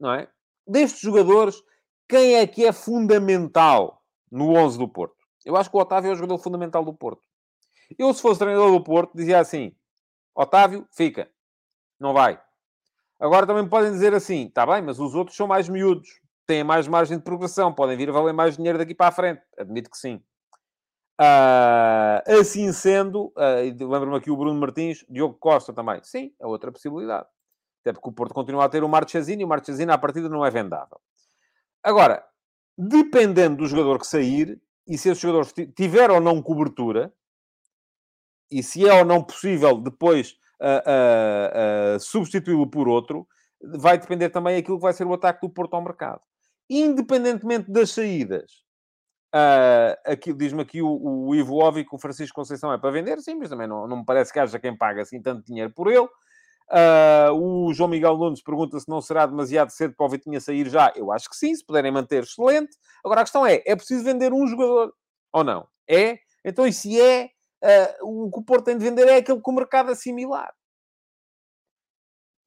não é? Destes jogadores, quem é que é fundamental no 11 do Porto? Eu acho que o Otávio é o jogador fundamental do Porto. Eu, se fosse treinador do Porto, dizia assim: Otávio, fica, não vai. Agora também podem dizer assim: está bem, mas os outros são mais miúdos têm mais margem de progressão, podem vir a valer mais dinheiro daqui para a frente. Admito que sim. Uh, assim sendo, uh, lembro-me aqui o Bruno Martins, Diogo Costa também. Sim, é outra possibilidade. Até porque o Porto continua a ter o Marchesini e o Marchesini à partida não é vendável. Agora, dependendo do jogador que sair, e se esse jogador tiver ou não cobertura, e se é ou não possível depois uh, substituí-lo por outro, vai depender também aquilo que vai ser o ataque do Porto ao mercado independentemente das saídas, uh, diz-me aqui o, o Ivo Óbvio que o Francisco Conceição é para vender, sim, mas também não, não me parece que haja quem pague assim tanto dinheiro por ele. Uh, o João Miguel Nunes pergunta se não será demasiado cedo para o Vitinha sair já. Eu acho que sim, se puderem manter, excelente. Agora a questão é, é preciso vender um jogador ou não? É? Então, e se é, uh, o que o Porto tem de vender é aquele que o mercado assimilar.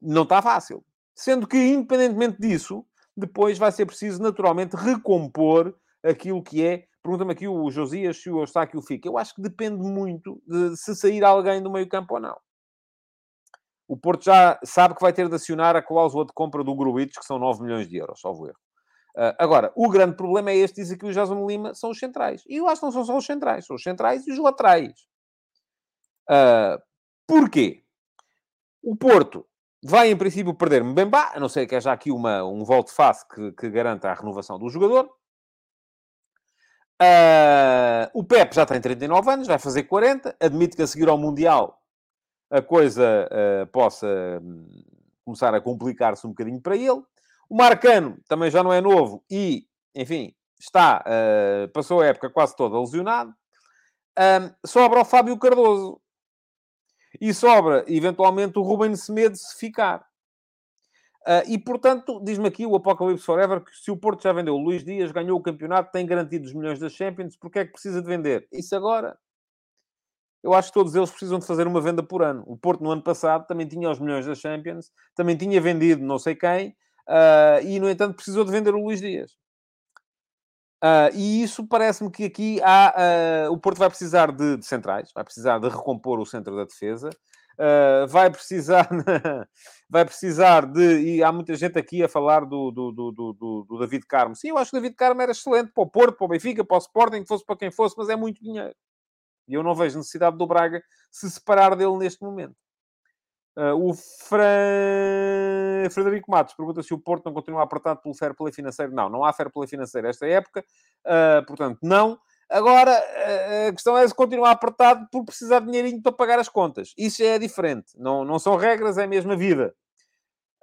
Não está fácil. Sendo que, independentemente disso, depois vai ser preciso naturalmente recompor aquilo que é. Pergunta-me aqui o Josias se o Eustáquio fica. Eu acho que depende muito de se sair alguém do meio campo ou não. O Porto já sabe que vai ter de acionar a cláusula de compra do Gruitos, que são 9 milhões de euros, salvo erro. Uh, agora, o grande problema é este, diz aqui o Jason Lima, são os centrais. E eu acho que não são só os centrais, são os centrais e os laterais. Uh, porquê? O Porto Vai, em princípio, perder Mbemba, a não ser que haja aqui uma, um volte-face que, que garanta a renovação do jogador. Uh, o Pep já tem 39 anos, vai fazer 40. Admito que a seguir ao Mundial a coisa uh, possa um, começar a complicar-se um bocadinho para ele. O Marcano também já não é novo e, enfim, está, uh, passou a época quase toda lesionado. sobra o Fábio Cardoso. E sobra, eventualmente, o Ruben Semedo se ficar. Uh, e, portanto, diz-me aqui o Apocalipse Forever que se o Porto já vendeu o Luís Dias, ganhou o campeonato, tem garantido os milhões das Champions, porque é que precisa de vender? Isso agora? Eu acho que todos eles precisam de fazer uma venda por ano. O Porto, no ano passado, também tinha os milhões das Champions, também tinha vendido não sei quem, uh, e, no entanto, precisou de vender o Luís Dias. Uh, e isso parece-me que aqui há, uh, o Porto vai precisar de, de, centrais, vai precisar de recompor o centro da defesa, uh, vai precisar [LAUGHS] vai precisar de. E há muita gente aqui a falar do, do, do, do, David Carmo. Sim, eu acho que o David Carmo era excelente para o Porto, para o Benfica, para o Sporting, fosse para quem fosse, mas é muito dinheiro. E eu não vejo necessidade do Braga se separar dele neste momento. Uh, o. Frederico Matos pergunta se o Porto não continua apertado pelo fair play financeiro. Não, não há fair play financeiro esta época, uh, portanto, não. Agora, a questão é se continuar apertado por precisar de dinheirinho para pagar as contas. Isso é diferente. Não, não são regras, é a mesma vida.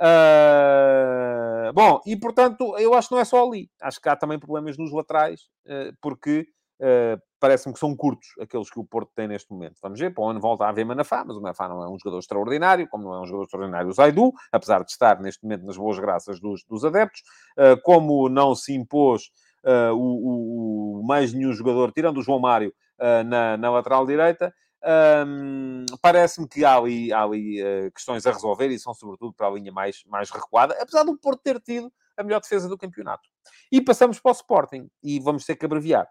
Uh, bom, e portanto, eu acho que não é só ali. Acho que há também problemas nos laterais, porque parece-me que são curtos aqueles que o Porto tem neste momento. Vamos ver, para onde volta a haver Manafá, mas o Manafá não é um jogador extraordinário, como não é um jogador extraordinário o Zaidu, apesar de estar neste momento nas boas graças dos, dos adeptos, uh, como não se impôs uh, o, o, mais nenhum jogador, tirando o João Mário, uh, na, na lateral direita, um, Parece-me que há ali, há ali uh, questões a resolver e são sobretudo para a linha mais, mais recuada, apesar do Porto ter tido a melhor defesa do campeonato. E passamos para o Sporting, e vamos ter que abreviar.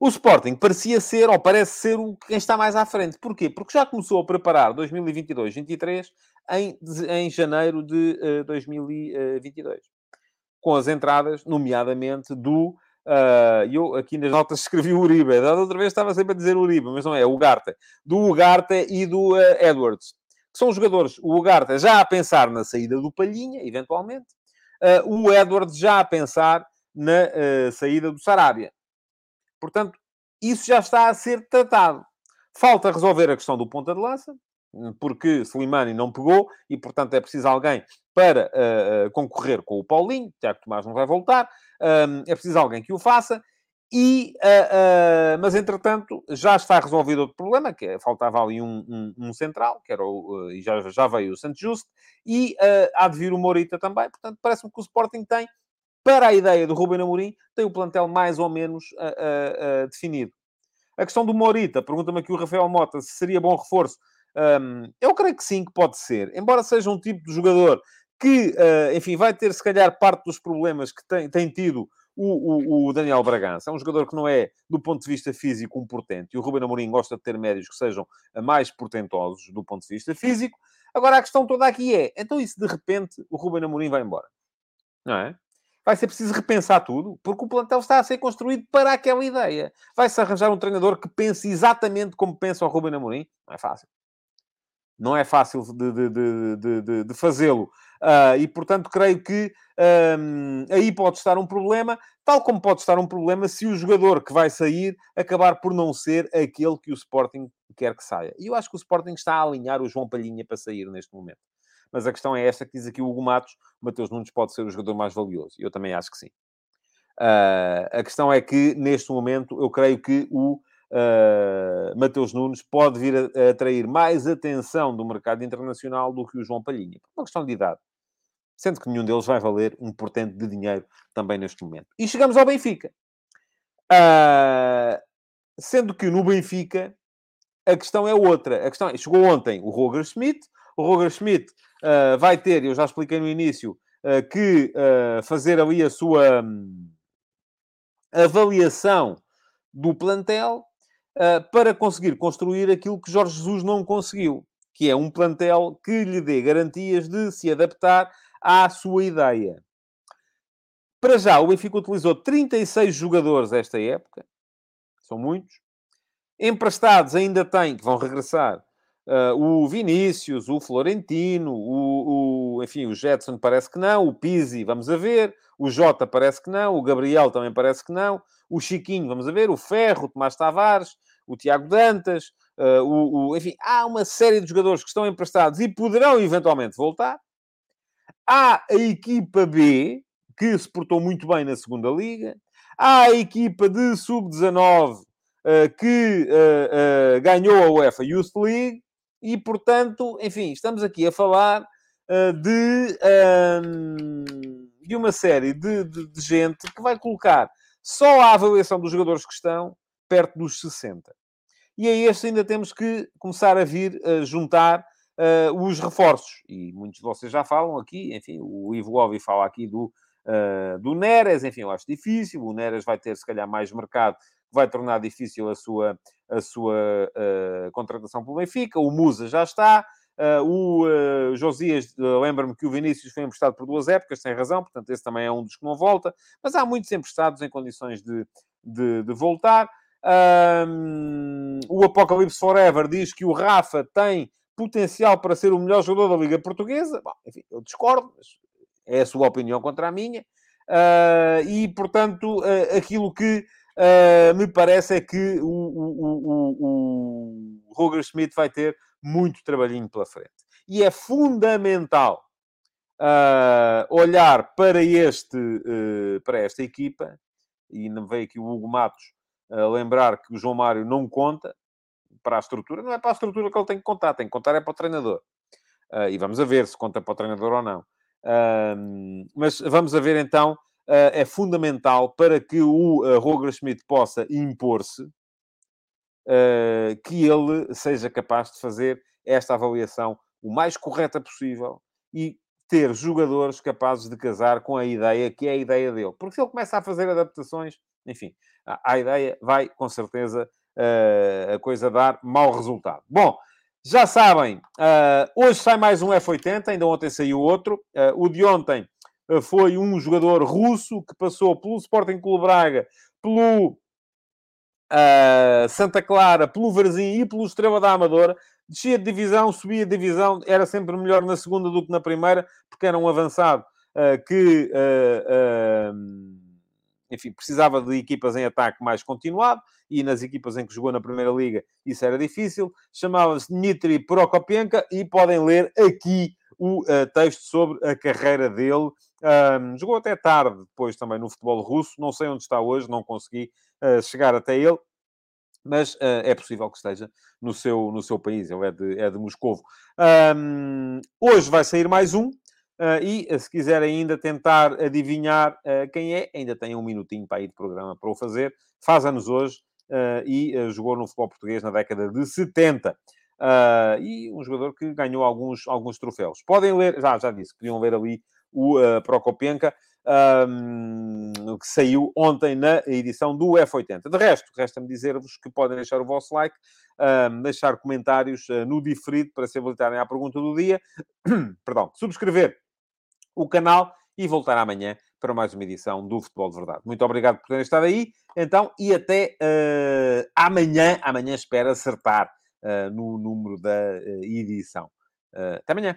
O Sporting parecia ser, ou parece ser, o quem está mais à frente. Porquê? Porque já começou a preparar 2022-23 em, em janeiro de uh, 2022. Com as entradas, nomeadamente, do Uh, eu aqui nas notas [LAUGHS] escrevi o Uribe. Da outra vez estava sempre a dizer Uribe, mas não é, Ugarte. Do Ugarte e do uh, Edwards. Que são jogadores, o Ugarte já a pensar na saída do Palhinha, eventualmente. Uh, o Edwards já a pensar na saída do Sarabia. Portanto, isso já está a ser tratado. Falta resolver a questão do ponta de lança, porque Slimani não pegou e, portanto, é preciso alguém para uh, concorrer com o Paulinho. Tiago Tomás não vai voltar. Um, é preciso alguém que o faça. E, uh, uh, mas, entretanto, já está resolvido outro problema, que é, faltava ali um, um, um central, que era o, e já, já veio o Santos Justo, e há de vir o Morita também. Portanto, parece-me que o Sporting tem, para a ideia do Ruben Amorim, tem o plantel mais ou menos definido. A questão do Morita, pergunta-me aqui o Rafael Mota se seria bom reforço. Um, eu creio que sim, que pode ser. Embora seja um tipo de jogador que, uh, enfim, vai ter se calhar parte dos problemas que tem, tem tido o, o, o, Daniel Bragança. É um jogador que não é, do ponto de vista físico, um portento. E o Ruben Amorim gosta de ter médios que sejam mais portentosos do ponto de vista físico. Agora, a questão toda aqui é, então e se de repente o Ruben Amorim vai embora? Não é? Vai ser preciso repensar tudo, porque o plantel está a ser construído para aquela ideia. Vai-se arranjar um treinador que pense exatamente como pensa o Ruben Amorim? Não é fácil. Não é fácil de, de, de, de fazê-lo. Uh, e, portanto, creio que um, aí pode estar um problema, tal como pode estar um problema se o jogador que vai sair acabar por não ser aquele que o Sporting quer que saia. E eu acho que o Sporting está a alinhar o João Palhinha para sair neste momento. Mas a questão é esta que diz aqui o Hugo Matos, o Mateus Nunes pode ser o jogador mais valioso. Eu também acho que sim. Uh, a questão é que, neste momento, eu creio que o uh, Mateus Nunes pode vir a, a, atrair mais atenção do mercado internacional do que o João Palhinha. Por uma questão de idade. Sendo que nenhum deles vai valer um portento de dinheiro também neste momento. E chegamos ao Benfica. Uh, sendo que no Benfica a questão é outra. A questão é, chegou ontem o Roger Schmidt. O Roger Schmidt uh, vai ter, eu já expliquei no início, uh, que fazer ali a sua um, avaliação do plantel uh, para conseguir construir aquilo que Jorge Jesus não conseguiu, que é um plantel que lhe dê garantias de se adaptar à sua ideia. Para já, o Benfica utilizou 36 jogadores esta época, são muitos. Emprestados ainda tem, que vão regressar, uh, o Vinícius, o Florentino, o, o, enfim, o Jetson parece que não, o Pizzi, vamos a ver, o Jota parece que não, o Gabriel também parece que não, o Chiquinho, vamos a ver, o Ferro, o Tomás Tavares, o Tiago Dantas, uh, o, o, enfim, há uma série de jogadores que estão emprestados e poderão eventualmente voltar. Há a equipa B, que se portou muito bem na segunda liga. Há a equipa de sub-19 uh, que uh, uh, ganhou a UEFA Youth League e, portanto, enfim, estamos aqui a falar de, um, de uma série de, de, de, gente que vai colocar só a avaliação dos jogadores que estão perto dos 60. E a este ainda temos que começar a vir a juntar uh, os reforços. E muitos de vocês já falam aqui, enfim, o Ivo Ovi fala aqui do, uh, do Neres, enfim, eu acho difícil. O Neres vai ter, se calhar, mais mercado, vai tornar difícil a sua, a sua uh, contratação pelo Benfica. O Musa já está. Uh, o uh, Josias, uh, lembra-me que o Vinícius foi emprestado por duas épocas, sem razão, portanto, esse também é um dos que não volta, mas há muitos emprestados em condições de, de, de voltar. O Apocalipse Forever diz que o Rafa tem potencial para ser o melhor jogador da Liga Portuguesa. Bom, enfim, eu discordo, mas é a sua opinião contra a minha. Uh, e, portanto, aquilo que uh, me parece é que o, o, o, o Roger Schmidt vai ter muito trabalhinho pela frente. E é fundamental olhar para, este, para esta equipa, e não veio aqui o Hugo Matos lembrar que o João Mário não conta para a estrutura. Não é para a estrutura que ele tem que contar, tem que contar é para o treinador. Uh, e vamos a ver se conta para o treinador ou não. Uh, mas vamos a ver então, uh, é fundamental para que o uh, Roger Schmidt possa impor-se que ele seja capaz de fazer esta avaliação o mais correta possível e ter jogadores capazes de casar com a ideia que é a ideia dele. Porque se ele começa a fazer adaptações, enfim, a, a ideia vai com certeza a coisa dar mau resultado. Bom, já sabem, uh, hoje sai mais um F80, ainda ontem saiu outro. Uh, o de ontem uh, foi um jogador russo que passou pelo Sporting Clube Braga, pelo Santa Clara, pelo Varzim e pelo Estrela da Amadora. Descia de divisão, subia de divisão, era sempre melhor na segunda do que na primeira, porque era um avançado que enfim, precisava de equipas em ataque mais continuado, e nas equipas em que jogou na Primeira Liga isso era difícil. Chamava-se Dmitry Prokopenka, e podem ler aqui o uh, texto sobre a carreira dele. Um, jogou até tarde, depois também no futebol russo. Não sei onde está hoje, não consegui uh, chegar até ele. Mas uh, é possível que esteja no seu, no seu país. Ele é de, é de Moscovo. Um, hoje vai sair mais um. Uh, e se quiser ainda tentar adivinhar quem é, ainda tem um minutinho para ir de programa para o fazer. Faz anos hoje e jogou no futebol português na década de 70. e um jogador que ganhou alguns, alguns troféus. Podem ler, já, já disse, podiam ler ali o uh, Prokopenka, um, que saiu ontem na edição do F80. De resto, resta-me dizer-vos que podem deixar o vosso like, um, deixar comentários no diferido para se habilitarem à pergunta do dia, [CLEARS THROAT] perdão, subscrever o canal e voltar amanhã para mais uma edição do Futebol de Verdade. Muito obrigado por terem estado aí, então, e até uh, amanhã. Amanhã espero acertar uh, no número da uh, edição. até amanhã.